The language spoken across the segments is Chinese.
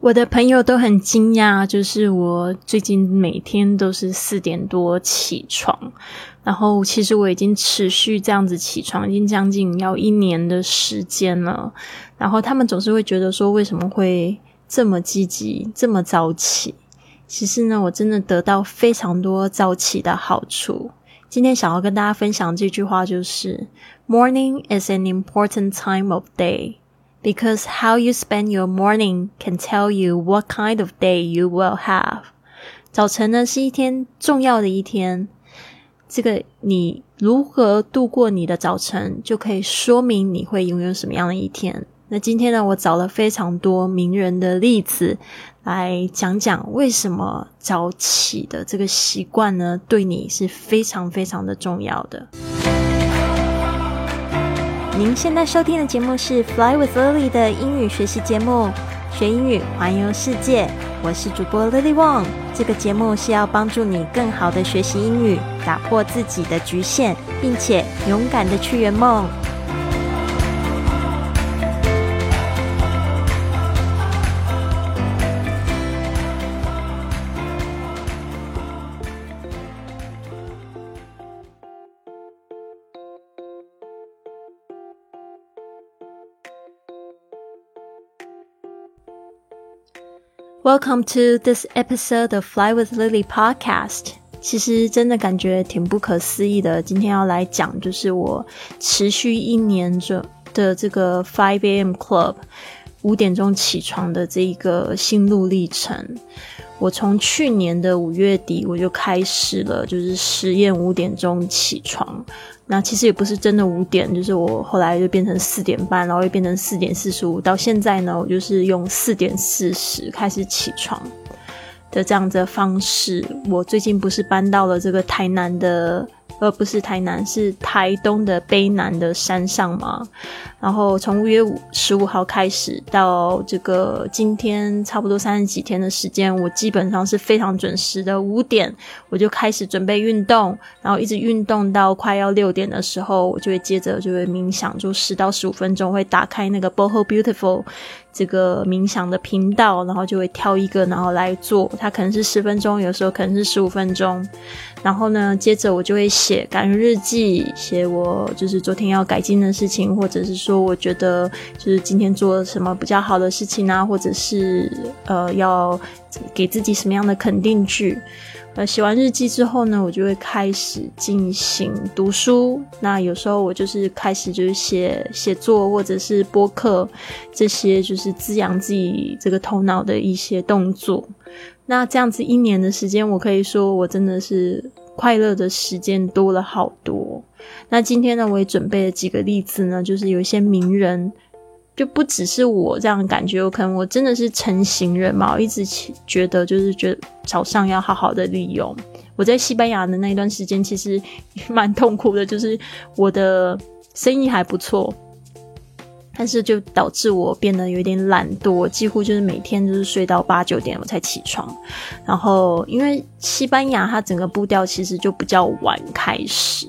我的朋友都很惊讶，就是我最近每天都是四点多起床，然后其实我已经持续这样子起床，已经将近要一年的时间了。然后他们总是会觉得说，为什么会这么积极，这么早起？其实呢，我真的得到非常多早起的好处。今天想要跟大家分享这句话，就是 “Morning is an important time of day”。Because how you spend your morning can tell you what kind of day you will have。早晨呢是一天重要的一天，这个你如何度过你的早晨，就可以说明你会拥有什么样的一天。那今天呢，我找了非常多名人的例子来讲讲为什么早起的这个习惯呢，对你是非常非常的重要的。您现在收听的节目是《Fly with Lily》的英语学习节目，学英语环游世界。我是主播 Lily Wong。这个节目是要帮助你更好的学习英语，打破自己的局限，并且勇敢的去圆梦。Welcome to this episode of Fly with Lily podcast。其实真的感觉挺不可思议的。今天要来讲，就是我持续一年这的这个 Five A.M. Club 五点钟起床的这一个心路历程。我从去年的五月底我就开始了，就是实验五点钟起床。那其实也不是真的五点，就是我后来就变成四点半，然后又变成四点四十五。到现在呢，我就是用四点四十开始起床的这样的方式。我最近不是搬到了这个台南的。而不是台南，是台东的卑南的山上嘛。然后从五月五十五号开始到这个今天，差不多三十几天的时间，我基本上是非常准时的。五点我就开始准备运动，然后一直运动到快要六点的时候，我就会接着就会冥想，就十到十五分钟，会打开那个 bo beautiful。这个冥想的频道，然后就会挑一个，然后来做。它可能是十分钟，有时候可能是十五分钟。然后呢，接着我就会写感恩日记，写我就是昨天要改进的事情，或者是说我觉得就是今天做了什么比较好的事情啊，或者是呃要给自己什么样的肯定句。呃，写完日记之后呢，我就会开始进行读书。那有时候我就是开始就是写写作或者是播客，这些就是滋养自己这个头脑的一些动作。那这样子一年的时间，我可以说我真的是快乐的时间多了好多。那今天呢，我也准备了几个例子呢，就是有一些名人。就不只是我这样感觉，有可能我真的是成型人嘛，我一直觉得就是觉得早上要好好的利用。我在西班牙的那一段时间其实蛮痛苦的，就是我的生意还不错。但是就导致我变得有点懒惰，几乎就是每天就是睡到八九点我才起床。然后因为西班牙它整个步调其实就比较晚开始，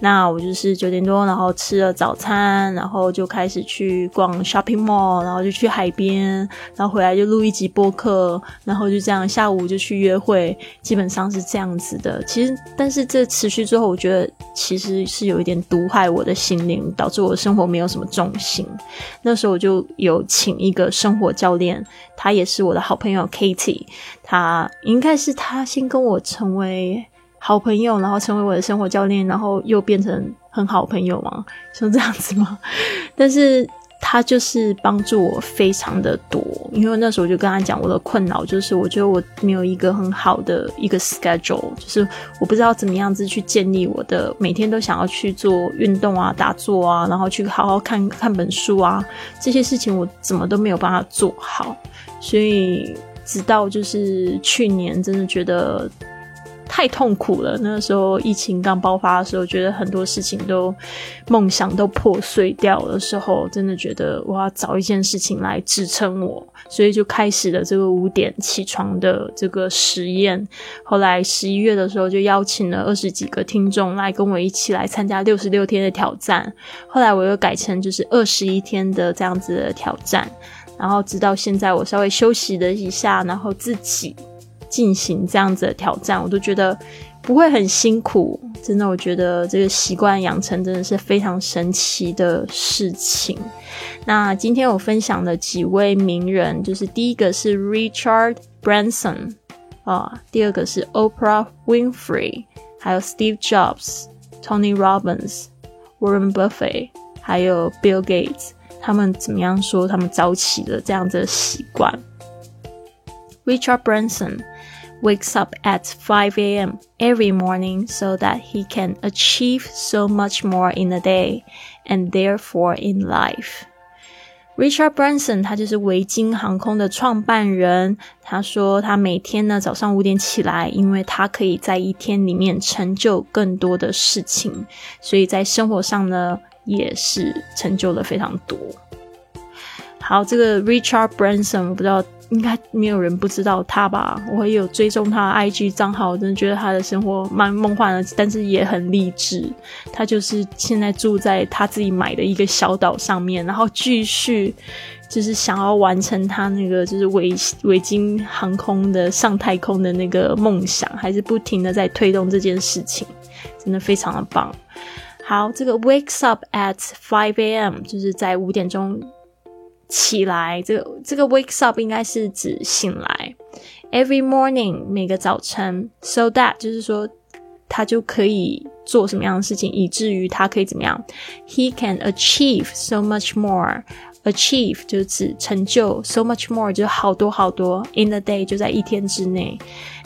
那我就是九点多，然后吃了早餐，然后就开始去逛 shopping mall，然后就去海边，然后回来就录一集播客，然后就这样下午就去约会，基本上是这样子的。其实，但是这持续之后，我觉得其实是有一点毒害我的心灵，导致我生活没有什么重心。那时候我就有请一个生活教练，他也是我的好朋友 Katie，他应该是他先跟我成为好朋友，然后成为我的生活教练，然后又变成很好朋友吗？像这样子吗？但是。他就是帮助我非常的多，因为那时候我就跟他讲我的困扰，就是我觉得我没有一个很好的一个 schedule，就是我不知道怎么样子去建立我的每天都想要去做运动啊、打坐啊，然后去好好看看本书啊，这些事情我怎么都没有办法做好，所以直到就是去年，真的觉得。太痛苦了。那个时候疫情刚爆发的时候，觉得很多事情都梦想都破碎掉的时候，真的觉得我要找一件事情来支撑我，所以就开始了这个五点起床的这个实验。后来十一月的时候，就邀请了二十几个听众来跟我一起来参加六十六天的挑战。后来我又改成就是二十一天的这样子的挑战。然后直到现在我稍微休息了一下，然后自己进行这样子的挑战，我都觉得不会很辛苦。真的，我觉得这个习惯养成真的是非常神奇的事情。那今天我分享的几位名人，就是第一个是 Richard Branson 啊，第二个是 Oprah Winfrey，还有 Steve Jobs、Tony Robbins、Warren Buffett，还有 Bill Gates。他们怎么样说？他们早起的这样子的习惯。Richard Branson wakes up at 5 a.m. every morning so that he can achieve so much more in a day and therefore in life. Richard Branson 他就是维京航空的创办人。他说他每天呢早上五点起来，因为他可以在一天里面成就更多的事情，所以在生活上呢也是成就了非常多。好，这个 Richard Branson 我不知道， 应该没有人不知道他吧？我也有追踪他 IG 账号，真的觉得他的生活蛮梦幻的，但是也很励志。他就是现在住在他自己买的一个小岛上面，然后继续就是想要完成他那个就是维维京航空的上太空的那个梦想，还是不停的在推动这件事情，真的非常的棒。好，这个 wakes up at five a.m. 就是在五点钟。起来，这个这个 wake up 应该是指醒来。Every morning 每个早晨，so that 就是说他就可以做什么样的事情，以至于他可以怎么样？He can achieve so much more。Achieve 就是指成就，so much more 就好多好多。In a day 就在一天之内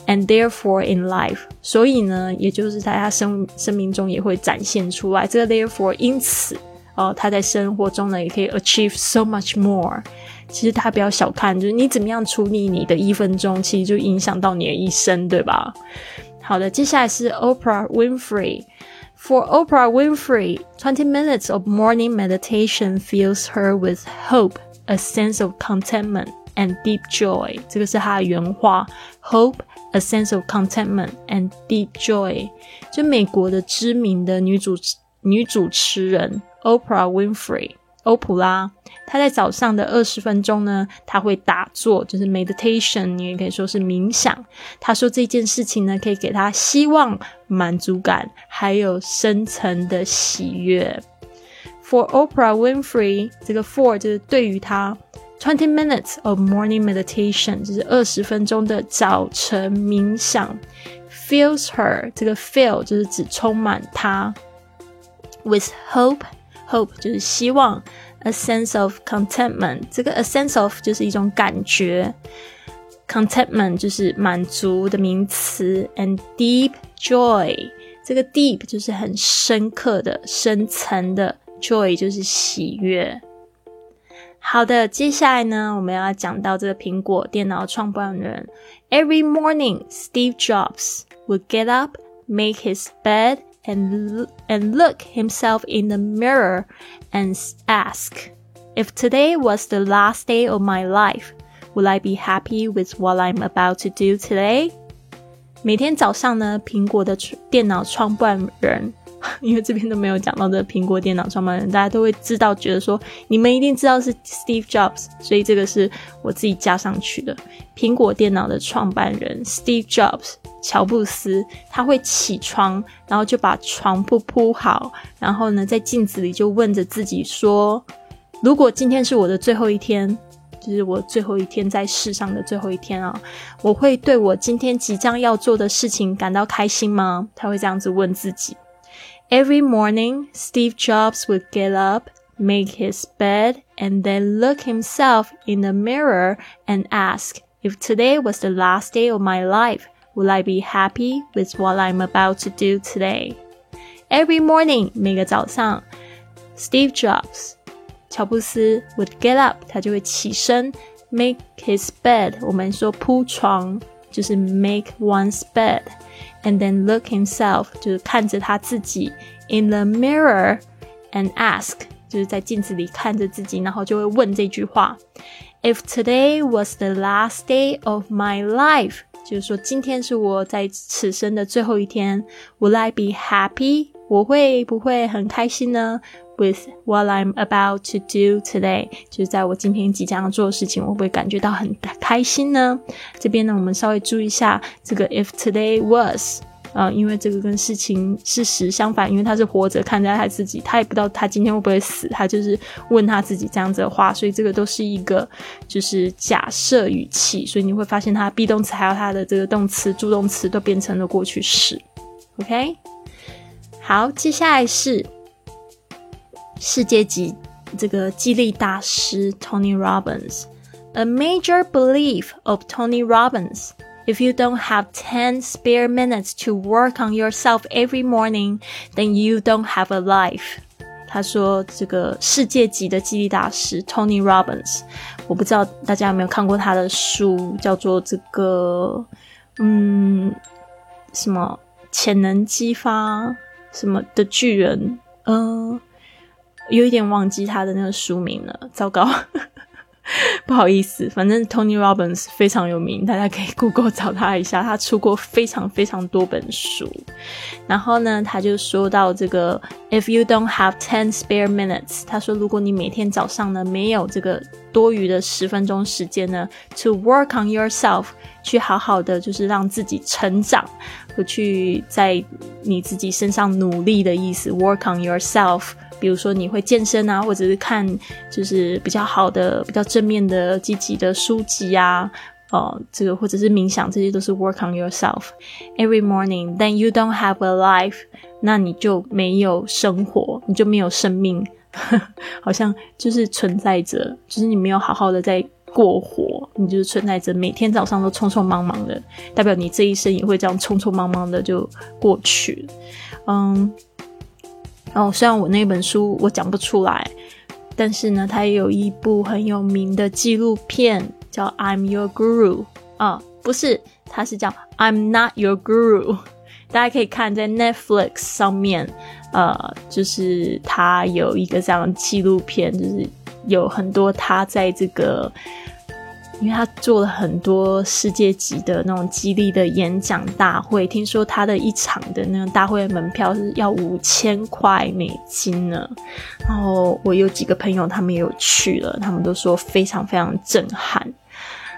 ，and therefore in life，所以呢，也就是在他生生命中也会展现出来。这个 therefore 因此。哦，他在生活中呢也可以 achieve so much more。其实他不要小看，就是你怎么样处理你的一分钟，其实就影响到你的一生，对吧？好的，接下来是 Oprah Winfrey。For Oprah Winfrey, 20 minutes of morning meditation fills her with hope, a sense of contentment, and deep joy. 这个是她的原话：Hope, a sense of contentment, and deep joy。就美国的知名的女主女主持人。 Oprah Winfrey，欧普拉，她在早上的二十分钟呢，她会打坐，就是 meditation，你也可以说是冥想。她说这件事情呢，可以给她希望、满足感，还有深层的喜悦。For Oprah Winfrey，这个 for 就是对于她，twenty minutes of morning meditation，就是二十分钟的早晨冥想，fills her，这个 fill 就是指充满她，with hope。 Hope 就是希望，a sense of contentment，这个 a sense of 就是一种感觉，contentment 就是满足的名词，and deep joy，这个 deep 就是很深刻的、深层的，joy 就是喜悦。好的，接下来呢，我们要讲到这个苹果电脑创办人，Every morning Steve Jobs would get up, make his bed. and, and look himself in the mirror and ask, If today was the last day of my life, will I be happy with what I'm about to do today? 每天早上呢，苹果的电脑创办人因为这边都没有讲到这苹果电脑创办人，大家都会知道，觉得说你们一定知道是 Steve Jobs，所以这个是我自己加上去的。苹果电脑的创办人 Steve Jobs， 乔布斯，他会起床，然后就把床铺铺好，然后呢，在镜子里就问着自己说：“如果今天是我的最后一天，就是我最后一天在世上的最后一天啊，我会对我今天即将要做的事情感到开心吗？”他会这样子问自己。Every morning, Steve Jobs would get up, make his bed, and then look himself in the mirror and ask, if today was the last day of my life, will I be happy with what I'm about to do today? Every morning, 每个早上，Steve Jobs 乔布斯 would get up，他就会起身，make his bed。我们说铺床就是 make one's bed。and then look himself，就是看着他自己 in the mirror and ask，就是在镜子里看着自己，然后就会问这句话：If today was the last day of my life， 就是说今天是我在此生的最后一天，Will I be happy？我会不会很开心呢 with what I'm about to do today？就是在我今天即将要做的事情，我会不会感觉到很开心呢？这边呢，我们稍微注意一下这个 if today was。啊，因为这个跟事情事实相反，因为他是活着看待他自己，他也不知道他今天会不会死，他就是问他自己这样子的话，所以这个都是一个就是假设语气，所以你会发现他 be 动词还有他的这个动词助动词都变成了过去式。OK，好，接下来是世界级这个激励大师 Tony Robbins，a major belief of Tony Robbins。If you don't have 10 spare minutes to work on yourself every morning, then you don't have a life. 他说：“这个世界级的激励大师 Tony Robbins，我不知道大家有没有看过他的书，叫做这个，嗯，什么潜能激发什么的巨人，嗯，有一点忘记他的那个书名了，糟糕。” 不好意思，反正 Tony Robbins 非常有名，大家可以 Google 找他一下。他出过非常非常多本书。然后呢，他就说到这个，If you don't have ten spare minutes，他说如果你每天早上呢没有这个多余的十分钟时间呢，to work on yourself，去好好的就是让自己成长，和去在你自己身上努力的意思，work on yourself。比如说你会健身啊，或者是看就是比较好的、比较正面的、积极的书籍啊，哦，这个或者是冥想，这些都是 work on yourself every morning. Then you don't have a life，那你就没有生活，你就没有生命，好像就是存在着，就是你没有好好的在过活，你就是存在着，每天早上都匆匆忙忙的，代表你这一生也会这样匆匆忙忙的就过去，嗯。哦，虽然我那本书我讲不出来，但是呢，它有一部很有名的纪录片叫《I'm Your Guru》啊，不是，它是叫《I'm Not Your Guru》，大家可以看在 Netflix 上面，呃，就是它有一个这样纪录片，就是有很多他在这个。因为他做了很多世界级的那种激励的演讲大会，听说他的一场的那个大会门票是要五千块美金呢。然后我有几个朋友，他们也有去了，他们都说非常非常震撼。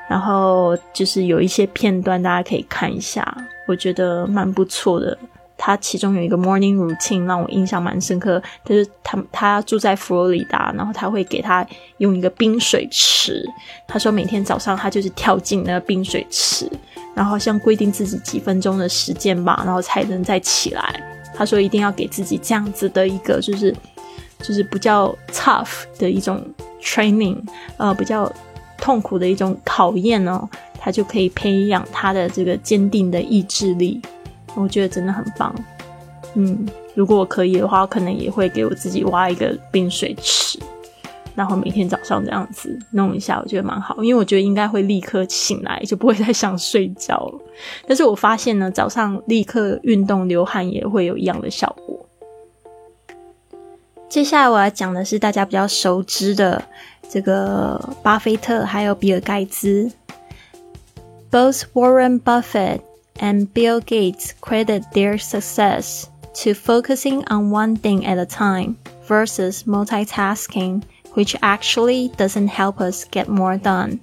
然后就是有一些片段，大家可以看一下，我觉得蛮不错的。他其中有一个 morning routine 让我印象蛮深刻，就是他他住在佛罗里达，然后他会给他用一个冰水池，他说每天早上他就是跳进那个冰水池，然后像规定自己几分钟的时间吧，然后才能再起来。他说一定要给自己这样子的一个就是就是比较 tough 的一种 training，呃，比较痛苦的一种考验哦，他就可以培养他的这个坚定的意志力。我觉得真的很棒，嗯，如果我可以的话，我可能也会给我自己挖一个冰水池，然后每天早上这样子弄一下，我觉得蛮好，因为我觉得应该会立刻醒来，就不会再想睡觉了。但是我发现呢，早上立刻运动流汗也会有一样的效果。接下来我要讲的是大家比较熟知的这个巴菲特还有比尔盖茨，Both Warren Buffett。and Bill Gates credit their success to focusing on one thing at a time versus multitasking, which actually doesn't help us get more done.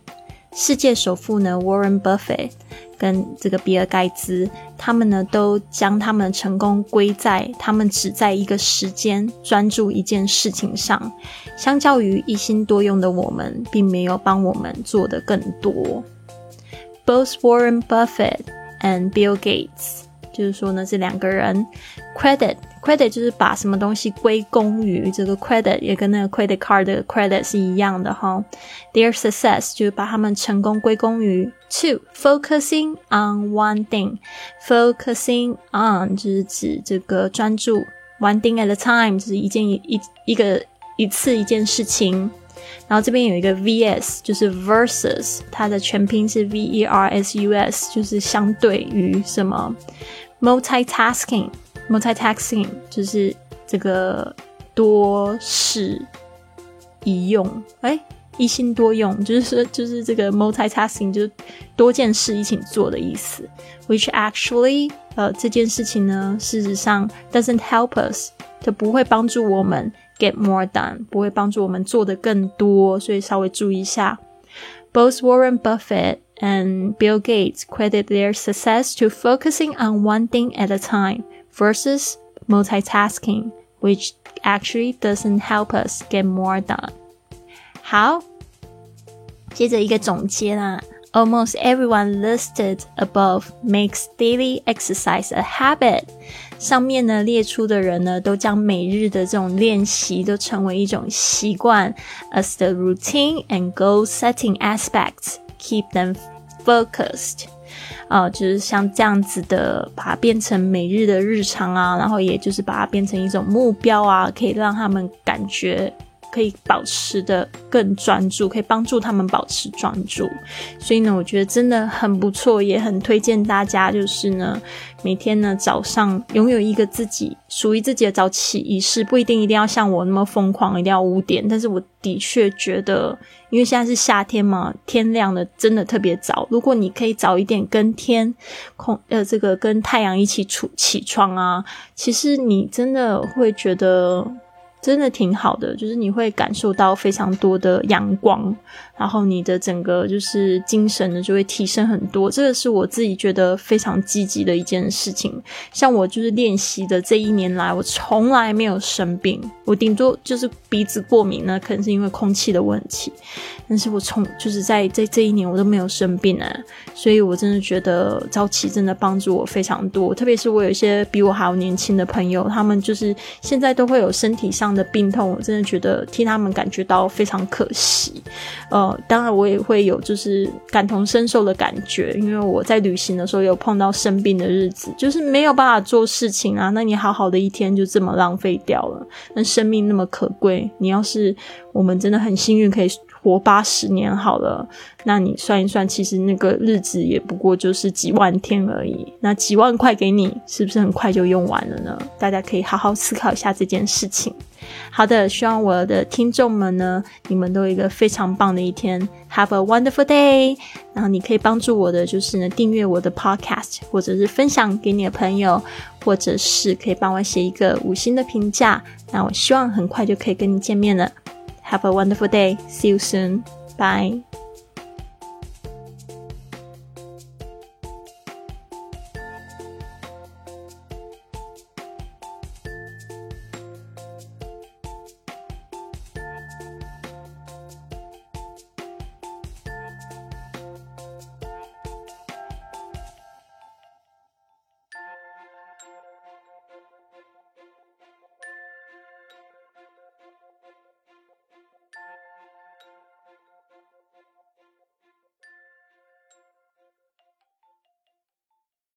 世界首富呢，Warren Buffett 跟这个比尔盖茨，他们呢都将他们的成功归在他们只在一个时间专注一件事情上，相较于一心多用的我们，并没有帮我们做的更多。Both Warren Buffett And Bill Gates，就是说呢，这两个人，credit credit 就是把什么东西归功于这个 credit，也跟那个 credit card 的 credit 是一样的哈。Their success 就是把他们成功归功于 two focusing on one thing，focusing on 就是指这个专注 one thing at a time，就是一件一一个一次一件事情。然后这边有一个 vs，就是 versus，它的全拼是 v e r s u s，就是相对于什么 multitasking，multitasking 就是这个多事一用，哎，一心多用，就是说就是这个 multitasking 就是多件事一起做的意思。Which actually，呃，这件事情呢，事实上 doesn't help us，它不会帮助我们 get more done，不会帮助我们做的更多，所以稍微注意一下。Both Warren Buffett and Bill Gates credit their success to focusing on one thing at a time versus multitasking, which actually doesn't help us get more done. 好，接着一个总结啦。 Almost everyone listed above makes daily exercise a habit. 上面呢列出的人呢，都将每日的这种练习都成为一种习惯，as the routine and goal setting aspects keep them focused。啊，就是像这样子的，把它变成每日的日常啊，然后也就是把它变成一种目标啊，可以让他们感觉。 可以保持的更专注，可以帮助他们保持专注。所以呢，我觉得真的很不错，也很推荐大家，就是呢，每天呢早上拥有一个自己属于自己的早起仪式，不一定一定要像我那么疯狂，一定要五点。但是我的确觉得，因为现在是夏天嘛，天亮的真的特别早。如果你可以早一点跟天空呃这个跟太阳一起出起床啊，其实你真的会觉得。真的挺好的，就是你会感受到非常多的阳光，然后你的整个就是精神呢就会提升很多。这个是我自己觉得非常积极的一件事情。像我就是练习的这一年来，我从来没有生病，我顶多就是鼻子过敏呢，可能是因为空气的问题。但是我从就是在在这一年我都没有生病啊，所以我真的觉得早起真的帮助我非常多。特别是我有一些比我还要年轻的朋友，他们就是现在都会有身体上。的病痛，我真的觉得替他们感觉到非常可惜。呃，当然我也会有就是感同身受的感觉，因为我在旅行的时候有碰到生病的日子，就是没有办法做事情啊。那你好好的一天就这么浪费掉了。那生命那么可贵，你要是我们真的很幸运可以。活八十年好了，那你算一算，其实那个日子也不过就是几万天而已。那几万块给你，是不是很快就用完了呢？大家可以好好思考一下这件事情。好的，希望我的听众们呢，你们都有一个非常棒的一天，Have a wonderful day。然后你可以帮助我的就是呢，订阅我的 Podcast，或者是分享给你的朋友，或者是可以帮我写一个五星的评价。那我希望很快就可以跟你见面了。Have a wonderful day. See you soon. Bye.